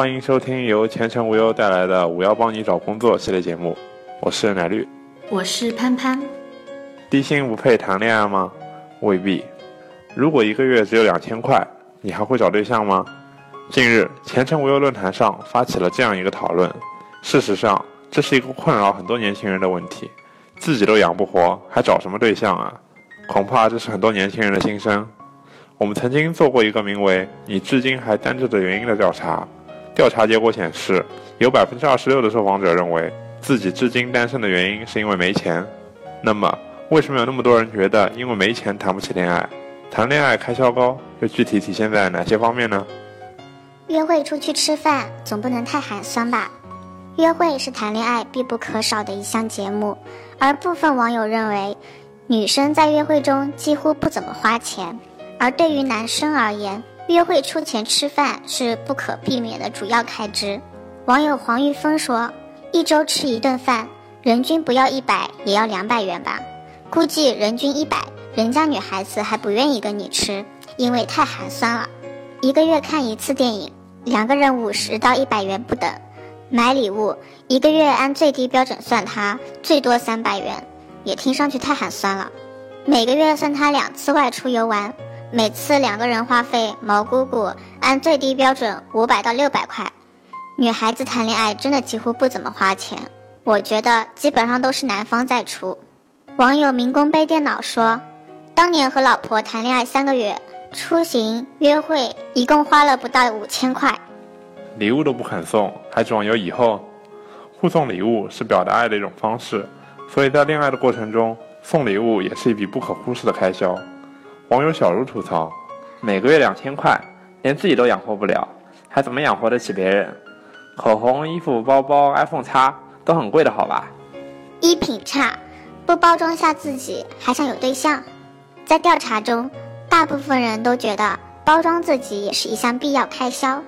欢迎收听由前程无忧带来的“我要帮你找工作”系列节目，我是奶绿，我是潘潘。低薪不配谈恋爱吗？未必。如果一个月只有两千块，你还会找对象吗？近日，前程无忧论坛上发起了这样一个讨论。事实上，这是一个困扰很多年轻人的问题：自己都养不活，还找什么对象啊？恐怕这是很多年轻人的心声。我们曾经做过一个名为“你至今还单着的原因”的调查，调查结果显示，有百分之二十六的受访者认为自己至今单身的原因是因为没钱。那么，为什么有那么多人觉得因为没钱谈不起恋爱？谈恋爱开销高，又具体体现在哪些方面呢？约会出去吃饭总不能太寒酸吧？约会是谈恋爱必不可少的一项节目，而部分网友认为。女生在约会中几乎不怎么花钱，而对于男生而言，约会出钱吃饭是不可避免的主要开支。网友黄玉峰说：“一周吃一顿饭，人均不要一百也要两百元吧？估计人均一百，人家女孩子还不愿意跟你吃，因为太寒酸了。一个月看一次电影，两个人五十到一百元不等。买礼物，一个月按最低标准算，他最多三百元。”也听上去太寒酸了，每个月算他两次外出游玩，每次两个人花费毛姑姑按最低标准五百到六百块。女孩子谈恋爱真的几乎不怎么花钱，我觉得基本上都是男方在出。网友民工背电脑说，当年和老婆谈恋爱三个月，出行约会一共花了不到五千块，礼物都不肯送，还指望有以后？互送礼物是表达爱的一种方式。所以在恋爱的过程中，送礼物也是一笔不可忽视的开销。网友小茹吐槽：“每个月两千块，连自己都养活不了，还怎么养活得起别人？口红、衣服、包包、iPhone 叉都很贵的，好吧？衣品差，不包装下自己，还想有对象？在调查中，大部分人都觉得包装自己也是一项必要开销。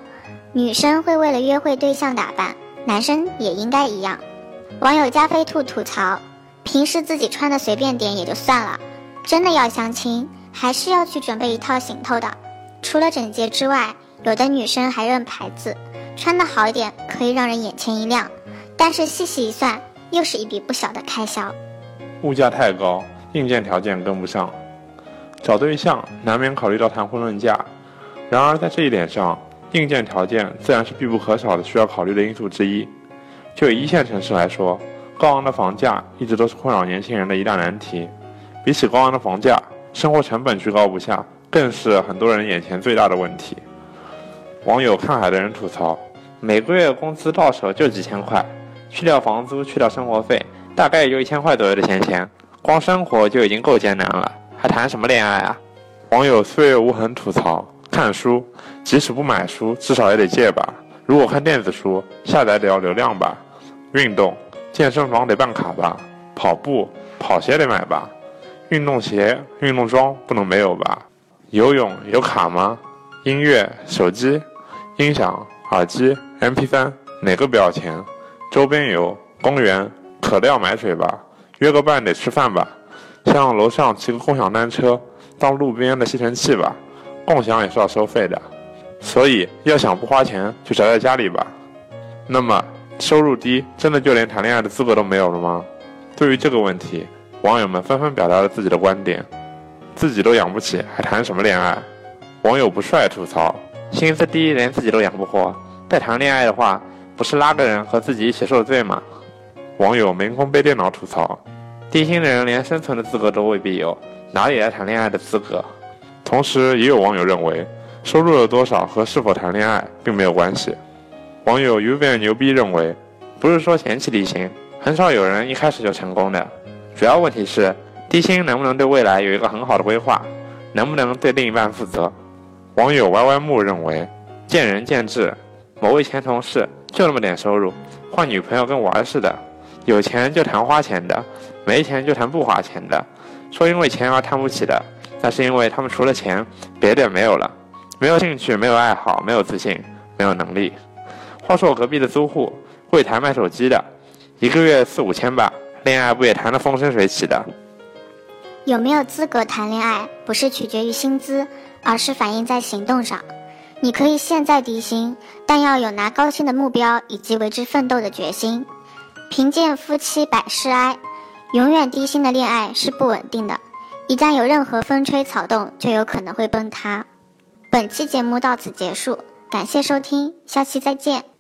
女生会为了约会对象打扮，男生也应该一样。”网友加菲兔吐槽。平时自己穿的随便点也就算了，真的要相亲，还是要去准备一套行头的。除了整洁之外，有的女生还认牌子，穿的好一点可以让人眼前一亮。但是细细一算，又是一笔不小的开销。物价太高，硬件条件跟不上，找对象难免考虑到谈婚论嫁。然而在这一点上，硬件条件自然是必不可少的需要考虑的因素之一。就以一线城市来说。高昂的房价一直都是困扰年轻人的一大难题。比起高昂的房价，生活成本居高不下，更是很多人眼前最大的问题。网友看海的人吐槽：每个月工资到手就几千块，去掉房租，去掉生活费，大概也就一千块左右的闲钱，光生活就已经够艰难了，还谈什么恋爱啊？网友岁月无痕吐槽：看书，即使不买书，至少也得借吧？如果看电子书，下载得要流量吧？运动。健身房得办卡吧，跑步跑鞋得买吧，运动鞋、运动装不能没有吧？游泳有卡吗？音乐、手机、音响、耳机、MP3 哪个不要钱？周边游、公园可乐要买水吧？约个伴得吃饭吧？像楼上骑个共享单车当路边的吸尘器吧？共享也是要收费的，所以要想不花钱就宅在家里吧。那么。收入低，真的就连谈恋爱的资格都没有了吗？对于这个问题，网友们纷纷表达了自己的观点：自己都养不起，还谈什么恋爱？网友不帅吐槽：薪资低，连自己都养不活，再谈恋爱的话，不是拉个人和自己一起受罪吗？网友没空背电脑吐槽：低薪的人连生存的资格都未必有，哪里来谈恋爱的资格？同时，也有网友认为，收入有多少和是否谈恋爱并没有关系。网友 UVN 牛逼认为，不是说嫌弃低薪，很少有人一开始就成功的。主要问题是，低薪能不能对未来有一个很好的规划，能不能对另一半负责？网友 yy 木认为，见仁见智。某位前同事就那么点收入，换女朋友跟玩似的，有钱就谈花钱的，没钱就谈不花钱的。说因为钱而谈不起的，那是因为他们除了钱，别的没有了，没有兴趣，没有爱好，没有自信，没有能力。话说我隔壁的租户会谈卖手机的，一个月四五千吧，恋爱不也谈得风生水起的？有没有资格谈恋爱，不是取决于薪资，而是反映在行动上。你可以现在低薪，但要有拿高薪的目标以及为之奋斗的决心。贫贱夫妻百事哀，永远低薪的恋爱是不稳定的，一旦有任何风吹草动，就有可能会崩塌。本期节目到此结束，感谢收听，下期再见。